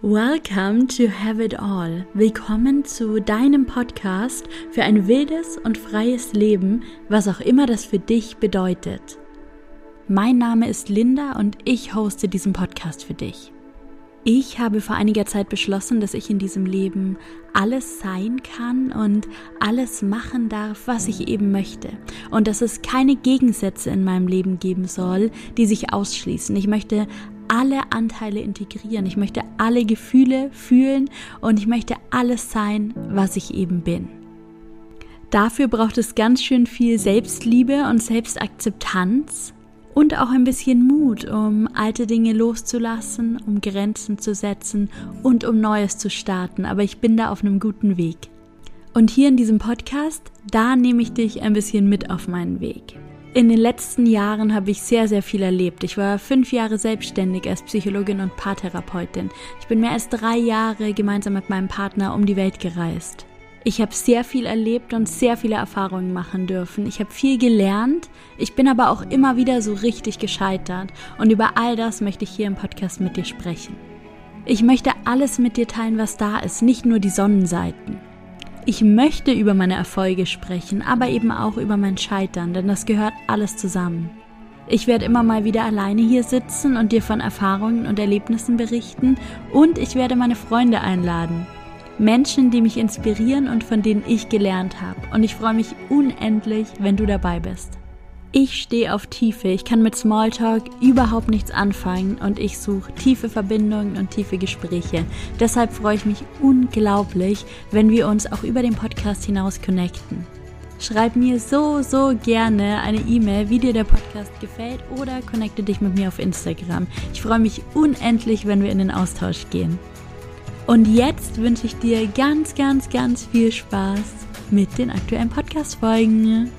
Welcome to Have It All. Willkommen zu deinem Podcast für ein wildes und freies Leben, was auch immer das für dich bedeutet. Mein Name ist Linda und ich hoste diesen Podcast für dich. Ich habe vor einiger Zeit beschlossen, dass ich in diesem Leben alles sein kann und alles machen darf, was ich eben möchte. Und dass es keine Gegensätze in meinem Leben geben soll, die sich ausschließen. Ich möchte alle Anteile integrieren. Ich möchte alle Gefühle fühlen und ich möchte alles sein, was ich eben bin. Dafür braucht es ganz schön viel Selbstliebe und Selbstakzeptanz und auch ein bisschen Mut, um alte Dinge loszulassen, um Grenzen zu setzen und um Neues zu starten. Aber ich bin da auf einem guten Weg. Und hier in diesem Podcast, da nehme ich dich ein bisschen mit auf meinen Weg. In den letzten Jahren habe ich sehr, sehr viel erlebt. Ich war fünf Jahre selbstständig als Psychologin und Paartherapeutin. Ich bin mehr als drei Jahre gemeinsam mit meinem Partner um die Welt gereist. Ich habe sehr viel erlebt und sehr viele Erfahrungen machen dürfen. Ich habe viel gelernt. Ich bin aber auch immer wieder so richtig gescheitert. Und über all das möchte ich hier im Podcast mit dir sprechen. Ich möchte alles mit dir teilen, was da ist, nicht nur die Sonnenseiten. Ich möchte über meine Erfolge sprechen, aber eben auch über mein Scheitern, denn das gehört alles zusammen. Ich werde immer mal wieder alleine hier sitzen und dir von Erfahrungen und Erlebnissen berichten und ich werde meine Freunde einladen. Menschen, die mich inspirieren und von denen ich gelernt habe. Und ich freue mich unendlich, wenn du dabei bist. Ich stehe auf Tiefe, ich kann mit Smalltalk überhaupt nichts anfangen und ich suche tiefe Verbindungen und tiefe Gespräche. Deshalb freue ich mich unglaublich, wenn wir uns auch über den Podcast hinaus connecten. Schreib mir so, so gerne eine E-Mail, wie dir der Podcast gefällt oder connecte dich mit mir auf Instagram. Ich freue mich unendlich, wenn wir in den Austausch gehen. Und jetzt wünsche ich dir ganz, ganz, ganz viel Spaß mit den aktuellen Podcast-Folgen.